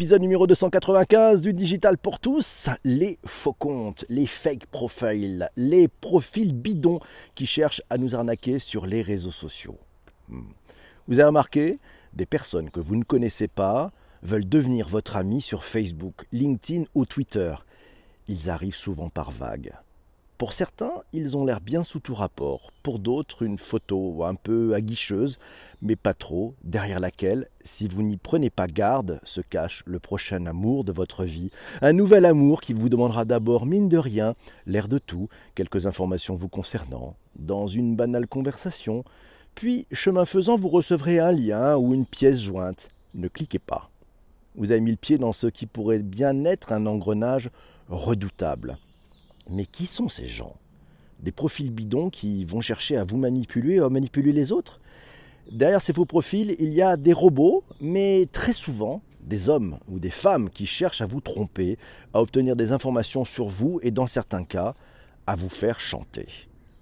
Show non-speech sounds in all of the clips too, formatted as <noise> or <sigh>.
Épisode numéro 295 du Digital pour tous, les faux comptes, les fake profiles, les profils bidons qui cherchent à nous arnaquer sur les réseaux sociaux. Hmm. Vous avez remarqué, des personnes que vous ne connaissez pas veulent devenir votre ami sur Facebook, LinkedIn ou Twitter. Ils arrivent souvent par vagues. Pour certains, ils ont l'air bien sous tout rapport. Pour d'autres, une photo un peu aguicheuse, mais pas trop, derrière laquelle, si vous n'y prenez pas garde, se cache le prochain amour de votre vie. Un nouvel amour qui vous demandera d'abord, mine de rien, l'air de tout, quelques informations vous concernant, dans une banale conversation. Puis, chemin faisant, vous recevrez un lien ou une pièce jointe. Ne cliquez pas. Vous avez mis le pied dans ce qui pourrait bien être un engrenage redoutable. Mais qui sont ces gens? Des profils bidons qui vont chercher à vous manipuler, à manipuler les autres? Derrière ces faux profils, il y a des robots, mais très souvent des hommes ou des femmes qui cherchent à vous tromper, à obtenir des informations sur vous et dans certains cas, à vous faire chanter.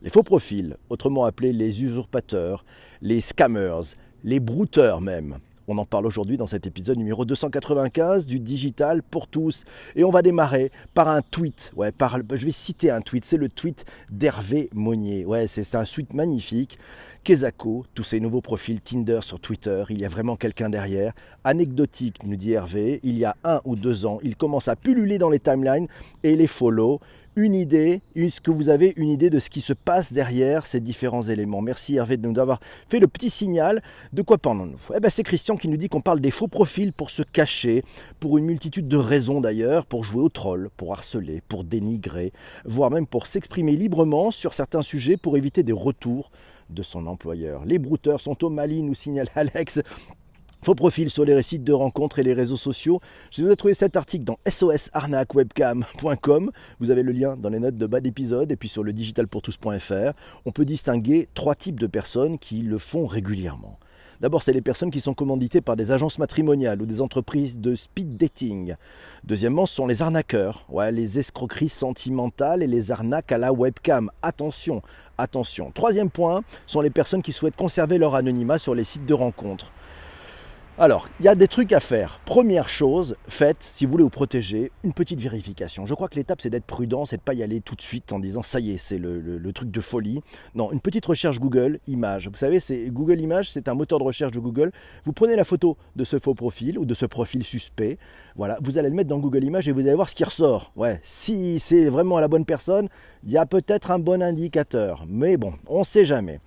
Les faux profils, autrement appelés les usurpateurs, les scammers, les brouteurs même, on en parle aujourd'hui dans cet épisode numéro 295 du digital pour tous. Et on va démarrer par un tweet. Je vais citer un tweet. C'est le tweet d'Hervé Monnier. Ouais, c'est un tweet magnifique. Kezako, tous ces nouveaux profils Tinder sur Twitter, il y a vraiment quelqu'un derrière. Anecdotique, nous dit Hervé, il y a un ou deux ans, il commence à pulluler dans les timelines et les follow une idée, est-ce que vous avez une idée de ce qui se passe derrière ces différents éléments? Merci Hervé de nous avoir fait le petit signal. De quoi parlons-nous? Eh ben, C'est Christian qui nous dit qu'on parle des faux profils pour se cacher, pour une multitude de raisons d'ailleurs, pour jouer au troll, pour harceler, pour dénigrer, voire même pour s'exprimer librement sur certains sujets pour éviter des retours de son employeur. Les brouteurs sont au Mali, nous signale Alex. Faux profils sur les sites de rencontres et les réseaux sociaux. Je vous ai trouvé cet article dans sosarnacwebcam.com. Vous avez le lien dans les notes de bas d'épisode et puis sur le digitalpourtous.fr. On peut distinguer trois types de personnes qui le font régulièrement. D'abord, c'est les personnes qui sont commanditées par des agences matrimoniales ou des entreprises de speed dating. Deuxièmement, ce sont les arnaqueurs, les escroqueries sentimentales et les arnaques à la webcam. Attention, attention. Troisième point, sont les personnes qui souhaitent conserver leur anonymat sur les sites de rencontres. Alors, il y a des trucs à faire. Première chose, faites, si vous voulez vous protéger, une petite vérification. Je crois que l'étape, c'est d'être prudent, c'est de ne pas y aller tout de suite en disant ça y est, c'est le, truc de folie. Non, une petite recherche Google, Images. Vous savez, c'est Google Images, c'est un moteur de recherche de Google. Vous prenez la photo de ce faux profil ou de ce profil suspect. Voilà, vous allez le mettre dans Google Images et vous allez voir ce qui ressort. Ouais, si c'est vraiment la bonne personne, il y a peut-être un bon indicateur. Mais bon, on ne sait jamais.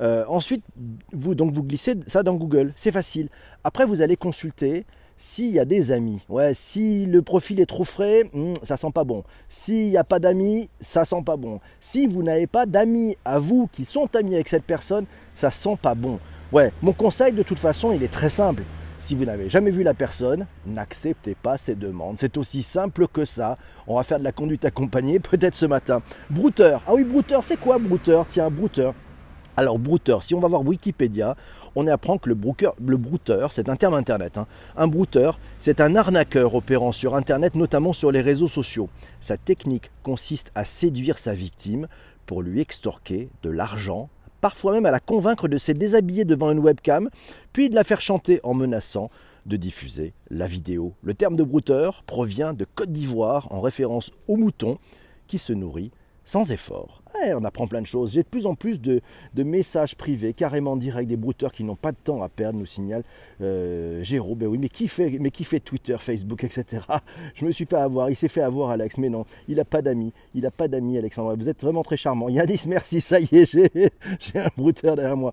Euh, ensuite, donc vous glissez ça dans Google, c'est facile. Après, vous allez consulter s'il y a des amis. Ouais, si le profil est trop frais, hmm, ça sent pas bon. S'il n'y a pas d'amis, ça sent pas bon. Si vous n'avez pas d'amis à vous qui sont amis avec cette personne, ça sent pas bon. Ouais, mon conseil de toute façon, il est très simple. Si vous n'avez jamais vu la personne, n'acceptez pas ses demandes. C'est aussi simple que ça. On va faire de la conduite accompagnée peut-être ce matin. Brouteur. Ah oui, brouteur, c'est quoi brouteur? Tiens, brouteur. Alors, brouteur, si on va voir Wikipédia, on apprend que le, le brouteur, c'est un terme internet. Hein. Un brouteur, c'est un arnaqueur opérant sur internet, notamment sur les réseaux sociaux. Sa technique consiste à séduire sa victime pour lui extorquer de l'argent, parfois même à la convaincre de se déshabiller devant une webcam, puis de la faire chanter en menaçant de diffuser la vidéo. Le terme de brouteur provient de Côte d'Ivoire en référence au mouton qui se nourrit sans effort. on apprend plein de choses. J'ai de plus en plus de, messages privés, carrément directs, des brouteurs qui n'ont pas de temps à perdre, nous signale euh, Jérôme. Ben oui, mais qui, fait, Twitter, Facebook, etc. <laughs> Je me suis fait avoir, il s'est fait avoir, Alex, mais non, il n'a pas d'amis. Il n'a pas d'amis, Alexandre. Vous êtes vraiment très charmant. Il y a 10, merci, ça y est, j'ai un brouteur derrière moi.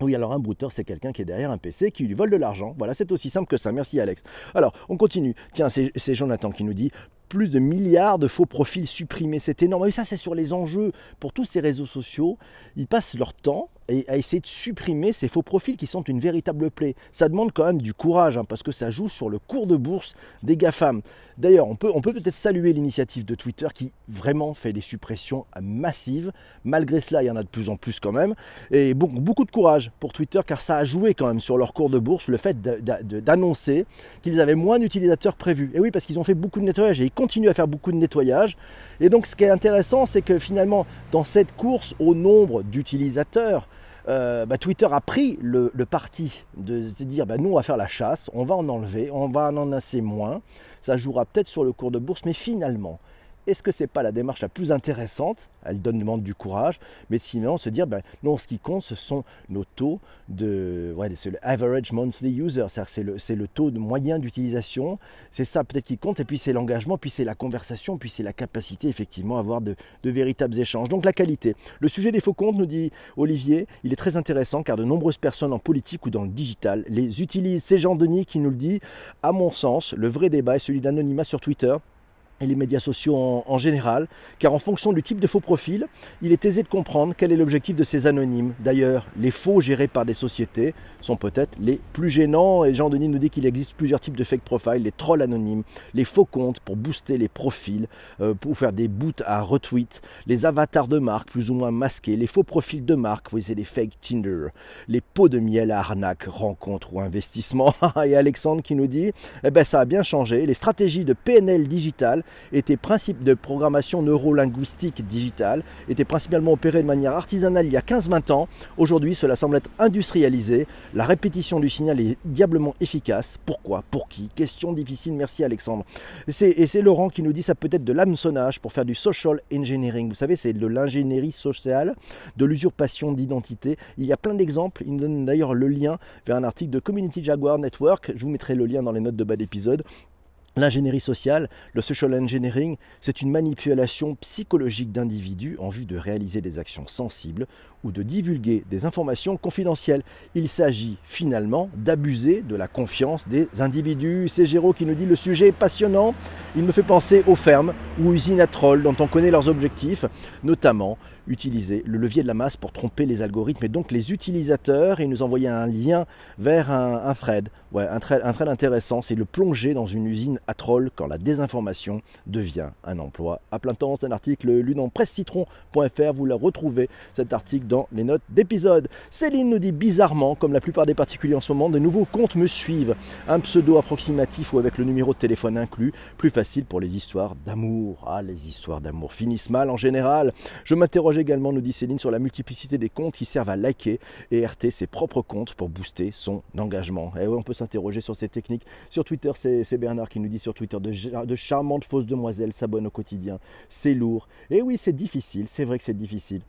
Oui, alors un brouteur, c'est quelqu'un qui est derrière un PC, qui lui vole de l'argent. Voilà, c'est aussi simple que ça. Merci Alex. Alors, on continue. Tiens, c'est Jonathan qui nous dit plus de milliards de faux profils supprimés. C'est énorme. Et ça, c'est sur les enjeux pour tous ces réseaux sociaux. Ils passent leur temps à essayer de supprimer ces faux profils qui sont une véritable plaie. Ça demande quand même du courage, hein, parce que ça joue sur le cours de bourse des GAFAM. D'ailleurs, on peut peut-être saluer l'initiative de Twitter qui vraiment fait des suppressions massives. Malgré cela, il y en a de plus en plus quand même. Et beaucoup de courage pour Twitter, car ça a joué quand même sur leur cours de bourse, le fait d'annoncer qu'ils avaient moins d'utilisateurs prévus. Et oui, parce qu'ils ont fait beaucoup de nettoyage et ils continuent à faire beaucoup de nettoyage. Et donc, ce qui est intéressant, c'est que finalement, dans cette course au nombre d'utilisateurs, euh, bah, Twitter a pris le, parti de se dire bah, nous on va faire la chasse, on va en enlever, on va en en assez moins. Ça jouera peut-être sur le cours de bourse, mais finalement, est-ce que ce n'est pas la démarche la plus intéressante? Elle donne, demande du courage, mais sinon se dire, ben, non, ce qui compte, ce sont nos taux de, ouais, c'est le average monthly user, c'est-à-dire c'est le, taux de moyen d'utilisation, c'est ça peut-être qui compte, et puis c'est l'engagement, puis c'est la conversation, puis c'est la capacité effectivement à avoir de, de, véritables échanges. Donc la qualité. Le sujet des faux comptes, nous dit Olivier, il est très intéressant car de nombreuses personnes en politique ou dans le digital les utilisent. C'est Jean Denis qui nous le dit. À mon sens, le vrai débat est celui d'anonymat sur Twitter et les médias sociaux en, général, car en fonction du type de faux profil, il est aisé de comprendre quel est l'objectif de ces anonymes. D'ailleurs, les faux gérés par des sociétés sont peut-être les plus gênants, et Jean-Denis nous dit qu'il existe plusieurs types de fake profile, les trolls anonymes, les faux comptes pour booster les profils, euh, pour faire des boots à retweet, les avatars de marque plus ou moins masqués, les faux profils de marque, vous voyez, les fake Tinder, les pots de miel à arnaque, rencontre ou investissement. <laughs> et Alexandre qui nous dit, eh ben ça a bien changé, les stratégies de PNL digital étaient principes de programmation neurolinguistique digitale, étaient principalement opérés de manière artisanale il y a 15-20 ans. Aujourd'hui, cela semble être industrialisé. La répétition du signal est diablement efficace. Pourquoi? Pour qui? Question difficile. Merci Alexandre. Et c'est Laurent qui nous dit ça peut être de l'hameçonnage pour faire du social engineering. Vous savez, c'est de l'ingénierie sociale, de l'usurpation d'identité. Il y a plein d'exemples. Il nous donne d'ailleurs le lien vers un article de Community Jaguar Network. Je vous mettrai le lien dans les notes de bas d'épisode L'ingénierie sociale, le social engineering, c'est une manipulation psychologique d'individus en vue de réaliser des actions sensibles ou de divulguer des informations confidentielles. Il s'agit finalement d'abuser de la confiance des individus. C'est Géraud qui nous dit le sujet est passionnant. Il me fait penser aux fermes ou usines à trolls dont on connaît leurs objectifs, notamment utiliser le levier de la masse pour tromper les algorithmes et donc les utilisateurs et nous envoyer un lien vers un, thread. Ouais, un thread, un intéressant, c'est le plonger dans une usine à trolls quand la désinformation devient un emploi à plein temps. C'est un article lu dans pressecitron.fr. Vous la retrouvez cet article dans les notes d'épisode. Céline nous dit bizarrement, comme la plupart des particuliers en ce moment, de nouveaux comptes me suivent. Un pseudo approximatif ou avec le numéro de téléphone inclus. Plus facile pour les histoires d'amour. Ah, les histoires d'amour finissent mal en général. Je m'interroge également, nous dit Céline, sur la multiplicité des comptes qui servent à liker et RT ses propres comptes pour booster son engagement. Et eh oui, on peut s'interroger sur ces techniques. Sur Twitter, c'est Bernard qui nous dit sur Twitter de, de charmantes fausses demoiselles s'abonnent au quotidien. C'est lourd. Et oui, c'est difficile, c'est vrai que c'est difficile.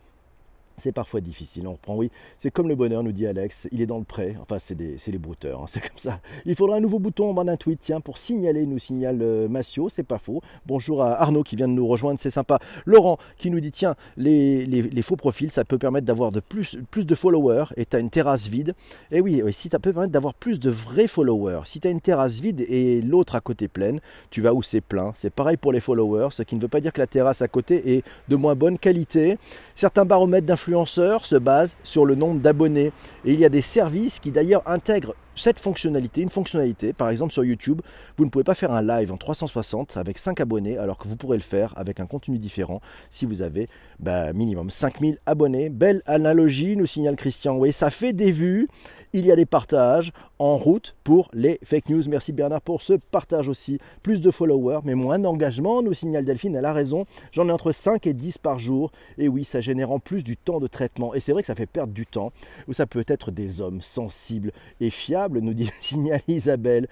C'est parfois difficile, on reprend, oui. C'est comme le bonheur, nous dit Alex, il est dans le prêt. Enfin, c'est les brouteurs, hein, <laughs> c'est comme ça. Il faudra un nouveau bouton en bas d'un tweet, tiens, pour signaler, nous signale euh, Massio, c'est pas faux. Bonjour à Arnaud qui vient de nous rejoindre, c'est sympa. Laurent qui nous dit, tiens, les, faux profils, ça peut permettre d'avoir de plus, plus de followers et tu as une terrasse vide. Et eh oui, si ça peut permettre d'avoir plus de vrais followers. Si tu as une terrasse vide et l'autre à côté pleine, tu vas où c'est plein. C'est pareil pour les followers, ce qui ne veut pas dire que la terrasse à côté est de moins bonne qualité. Certains baromètres d'influence se base sur le nombre d'abonnés. Et il y a des services qui d'ailleurs intègrent cette fonctionnalité, une fonctionnalité, par exemple sur YouTube, vous ne pouvez pas faire un live en 360 avec 5 abonnés, alors que vous pourrez le faire avec un contenu différent si vous avez bah, minimum 5000 abonnés. Belle analogie, nous signale Christian. Oui, ça fait des vues, il y a des partages en route pour les fake news. Merci Bernard pour ce partage aussi. Plus de followers, mais moins d'engagement, nous signale Delphine. Elle a raison, j'en ai entre 5 et 10 par jour. Et oui, ça génère en plus du temps de traitement. Et c'est vrai que ça fait perdre du temps, ou ça peut être des hommes sensibles et fiables nous dit <laughs> signale Isabelle.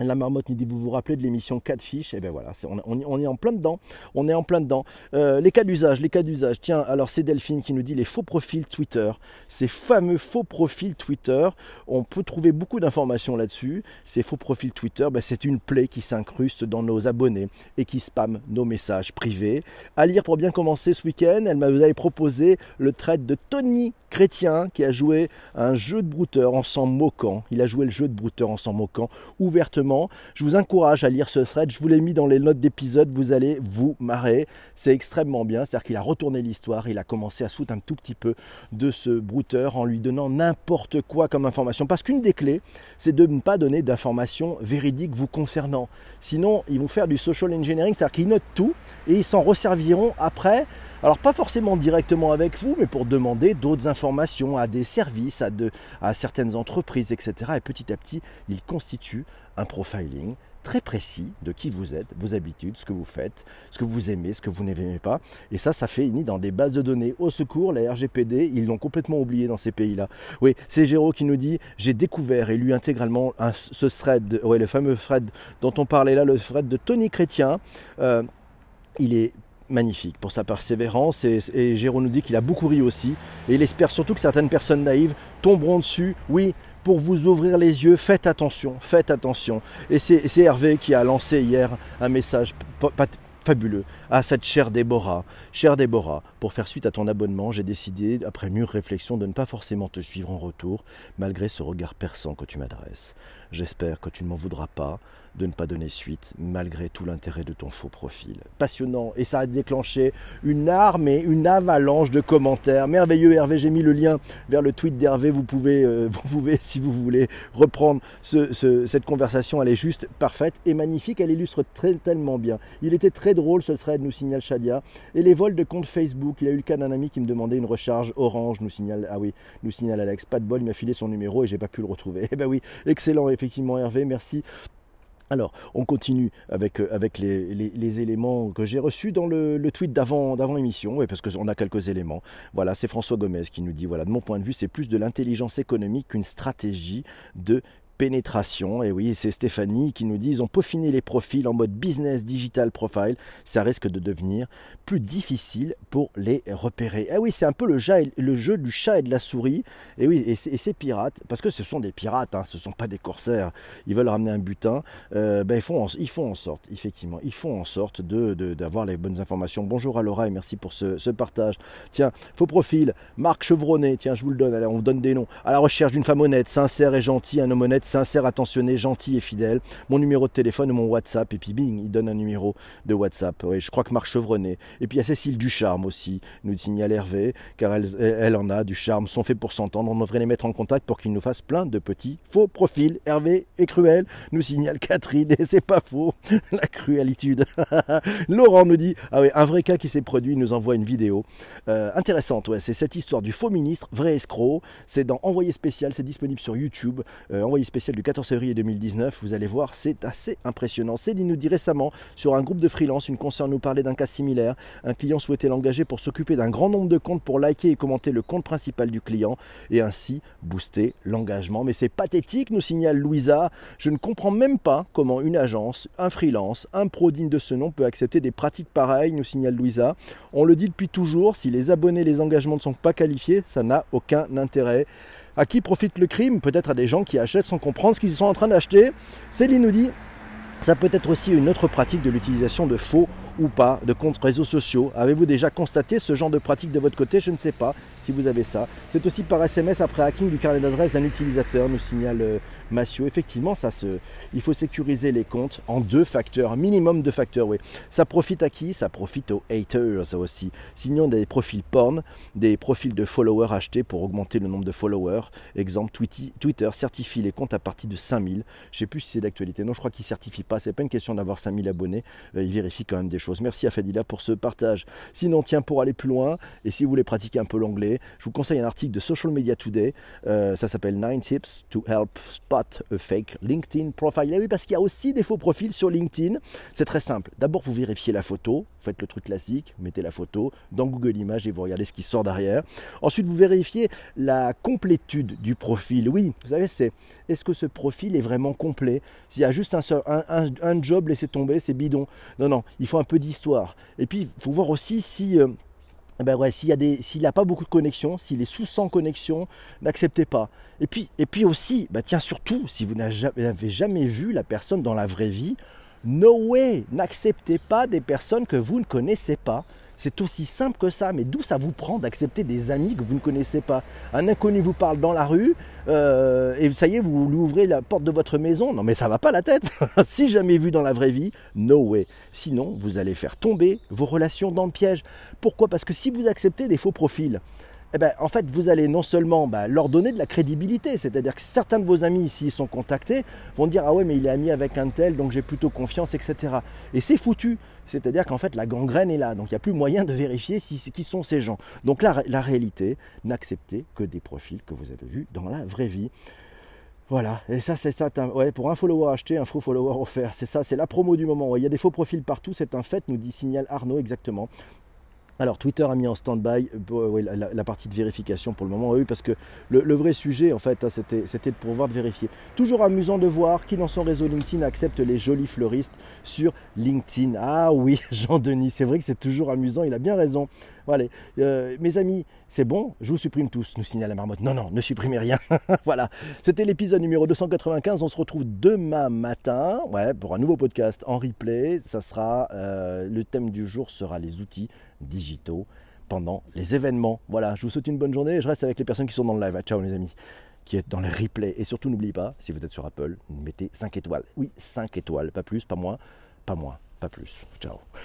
La marmotte nous dit vous vous rappelez de l'émission 4 fiches? Et eh bien voilà, on, est en plein dedans. On est en plein dedans. Euh, les cas d'usage, les cas d'usage. Tiens, alors c'est Delphine qui nous dit les faux profils Twitter. Ces fameux faux profils Twitter, on peut trouver beaucoup d'informations là-dessus. Ces faux profils Twitter, ben, c'est une plaie qui s'incruste dans nos abonnés et qui spamme nos messages privés. À lire pour bien commencer ce week-end, elle m'avait proposé le trait de Tony Chrétien qui a joué un jeu de brouteur en s'en moquant. Il a joué le jeu de brouteur en s'en moquant ouvertement. Je vous encourage à lire ce thread. Je vous l'ai mis dans les notes d'épisode. Vous allez vous marrer. C'est extrêmement bien. C'est-à-dire qu'il a retourné l'histoire. Il a commencé à foutre un tout petit peu de ce brouteur en lui donnant n'importe quoi comme information. Parce qu'une des clés, c'est de ne pas donner d'informations véridiques vous concernant. Sinon, ils vont faire du social engineering, c'est-à-dire qu'ils notent tout et ils s'en resserviront après Alors pas forcément directement avec vous, mais pour demander d'autres informations à des services, à, certaines entreprises, etc. Et petit à petit, il constitue un profiling très précis de qui vous êtes, vos habitudes, ce que vous faites, ce que vous aimez, ce que vous n'aimez pas. Et ça, ça fait une dans des bases de données. Au secours, la RGPD, ils l'ont complètement oublié dans ces pays-là. Oui, c'est Géraud qui nous dit J'ai découvert et lu intégralement ce thread, ouais, le fameux thread dont on parlait là, le thread de Tony Chrétien. Euh, il est magnifique pour sa persévérance et, et Géraud nous dit qu'il a beaucoup ri aussi et il espère surtout que certaines personnes naïves tomberont dessus. Oui, pour vous ouvrir les yeux, faites attention, faites attention. Et c'est Hervé qui a lancé hier un message fabuleux à cette chère Déborah. Chère Déborah, pour faire suite à ton abonnement, j'ai décidé, après mûre réflexion, de ne pas forcément te suivre en retour, malgré ce regard perçant que tu m'adresses. J'espère que tu ne m'en voudras pas de ne pas donner suite, malgré tout l'intérêt de ton faux profil. Passionnant, et ça a déclenché une armée, une avalanche de commentaires. Merveilleux Hervé, j'ai mis le lien vers le tweet d'Hervé, vous pouvez, euh, <laughs> si vous voulez, reprendre cette conversation, elle est juste parfaite et magnifique, elle illustre très, tellement bien. Il était très drôle ce thread, nous signale Shadia, et les vols de compte Facebook, il a eu le cas d'un ami qui me demandait une recharge orange, nous signale, ah oui, nous signale Alex, pas de bol, il m'a filé son numéro et j'ai pas pu le retrouver. <laughs> Eh ben oui, excellent, effectivement Hervé, merci. Alors, on continue avec, euh, les, éléments que j'ai reçus dans le, tweet d'avant, émission, parce qu'on a quelques éléments. Voilà, c'est François Gomez qui nous dit, voilà, de mon point de vue, c'est plus de l'intelligence économique qu'une stratégie de pénétration. Et oui, c'est Stéphanie qui nous dit ils ont peaufiné les profils en mode business digital profile. Ça risque de devenir plus difficile pour les repérer. Eh oui, c'est un peu le, jeu du chat et de la souris. Et oui, et ces pirates, parce que ce sont des pirates, hein, ce ne sont pas des corsaires, ils veulent ramener un butin, euh, ben, ils, font en, sorte, effectivement, ils font en sorte d'avoir de, les bonnes informations. Bonjour à Laura et merci pour ce, ce partage. Tiens, faux profil, Marc Chevronnet, tiens, je vous le donne, allez, on vous donne des noms. À la recherche d'une femme honnête, sincère et gentille, un homme honnête, sincère, attentionné, gentil et fidèle. Mon numéro de téléphone ou mon WhatsApp. Et puis bing, il donne un numéro de WhatsApp. Je crois que Marc Chevronnet. Et puis il y a Cécile Ducharme aussi, nous signale Hervé, car elle, elle en a du charme, sont faits pour s'entendre. On devrait les mettre en contact pour qu'ils nous fassent plein de petits faux profils. Hervé est cruel, nous signale Catherine, et c'est pas faux, <laughs> la cruelitude. <laughs> Laurent nous dit, ah oui, un vrai cas qui s'est produit, il nous envoie une vidéo euh, intéressante. Ouais, c'est cette histoire du faux ministre, vrai escroc. C'est dans Envoyé spécial, c'est disponible sur YouTube. Euh, envoyé spécial du 14 février 2019. Vous allez voir, c'est assez impressionnant. Céline nous dit récemment sur un groupe de freelance, une concerne nous parlait d'un cas similaire. Un client souhaitait l'engager pour s'occuper d'un grand nombre de comptes pour liker et commenter le compte principal du client et ainsi booster l'engagement. Mais c'est pathétique, nous signale Louisa. Je ne comprends même pas comment une agence, un freelance, un pro digne de ce nom peut accepter des pratiques pareilles, nous signale Louisa. On le dit depuis toujours, si les abonnés, les engagements ne sont pas qualifiés, ça n'a aucun intérêt. À qui profite le crime? Peut-être à des gens qui achètent sans comprendre ce qu'ils sont en train d'acheter. Céline nous dit ça peut être aussi une autre pratique de l'utilisation de faux ou pas de comptes réseaux sociaux. Avez-vous déjà constaté ce genre de pratique de votre côté? Je ne sais pas si vous avez ça. C'est aussi par SMS après hacking du carnet d'adresse d'un utilisateur, nous signale euh, Massio. Effectivement, ça se, il faut sécuriser les comptes en deux facteurs, minimum deux facteurs, oui. Ça profite à qui? Ça profite aux haters aussi. Signons des profils porn, des profils de followers achetés pour augmenter le nombre de followers. Exemple, Twitter certifie les comptes à partir de 5000. Je ne sais plus si c'est d'actualité. Non, je crois qu'il certifie pas. C'est pas une question d'avoir 5000 abonnés. Euh, il vérifie quand même des choses. Merci à Fadila pour ce partage. Sinon, tiens, pour aller plus loin, et si vous voulez pratiquer un peu l'anglais, je vous conseille un article de Social Media Today. Euh, ça s'appelle 9 Tips to Help Spot a fake LinkedIn profile. oui, parce qu'il y a aussi des faux profils sur LinkedIn. C'est très simple. D'abord, vous vérifiez la photo. Vous faites le truc classique. mettez la photo dans Google Images et vous regardez ce qui sort derrière. Ensuite, vous vérifiez la complétude du profil. Oui, vous savez, c'est est-ce que ce profil est vraiment complet? S'il y a juste un, un, job, laissez tomber, c'est bidon. Non, non, il faut un peu d'histoire. Et puis, il faut voir aussi si... Euh, eh ben ouais, s'il n'a pas beaucoup de connexions, s'il est sous 100 connexions, n'acceptez pas. Et puis, et puis aussi, bah tiens, surtout, si vous n'avez jamais vu la personne dans la vraie vie, no way, n'acceptez pas des personnes que vous ne connaissez pas. C'est aussi simple que ça, mais d'où ça vous prend d'accepter des amis que vous ne connaissez pas? Un inconnu vous parle dans la rue, euh, et ça y est, vous lui ouvrez la porte de votre maison. Non mais ça va pas la tête. <laughs> si jamais vu dans la vraie vie, no way. Sinon, vous allez faire tomber vos relations dans le piège. Pourquoi? Parce que si vous acceptez des faux profils, eh ben, en fait, vous allez non seulement bah, leur donner de la crédibilité, c'est-à-dire que certains de vos amis, s'ils sont contactés, vont dire Ah ouais, mais il est ami avec un tel, donc j'ai plutôt confiance, etc. Et c'est foutu. C'est-à-dire qu'en fait, la gangrène est là, donc il n'y a plus moyen de vérifier qui sont ces gens. Donc là, la réalité, n'acceptez que des profils que vous avez vus dans la vraie vie. Voilà, et ça c'est ça, ouais, pour un follower acheté, un faux follower offert, c'est ça, c'est la promo du moment. Il y a des faux profils partout, c'est un fait, nous dit Signal Arnaud exactement. Alors Twitter a mis en stand-by euh, la, partie de vérification pour le moment, oui, parce que le, vrai sujet, en fait, hein, c'était, de pouvoir vérifier. Toujours amusant de voir qui dans son réseau LinkedIn accepte les jolis fleuristes sur LinkedIn. Ah oui, <laughs> Jean-Denis, c'est vrai que c'est toujours amusant, il a bien raison. Voilà, euh, mes amis, c'est bon, je vous supprime tous, nous signale la marmotte. Non, non, ne supprimez rien. <laughs> voilà, c'était l'épisode numéro 295. On se retrouve demain matin pour un nouveau podcast en replay. Ça sera, euh, le thème du jour sera les outils digitaux pendant les événements. Voilà, je vous souhaite une bonne journée et je reste avec les personnes qui sont dans le live. ciao les amis qui êtes dans les replays. Et surtout, n'oubliez pas, si vous êtes sur Apple, mettez 5 étoiles. Oui, 5 étoiles, pas plus, pas moins, pas moins, pas plus. Ciao.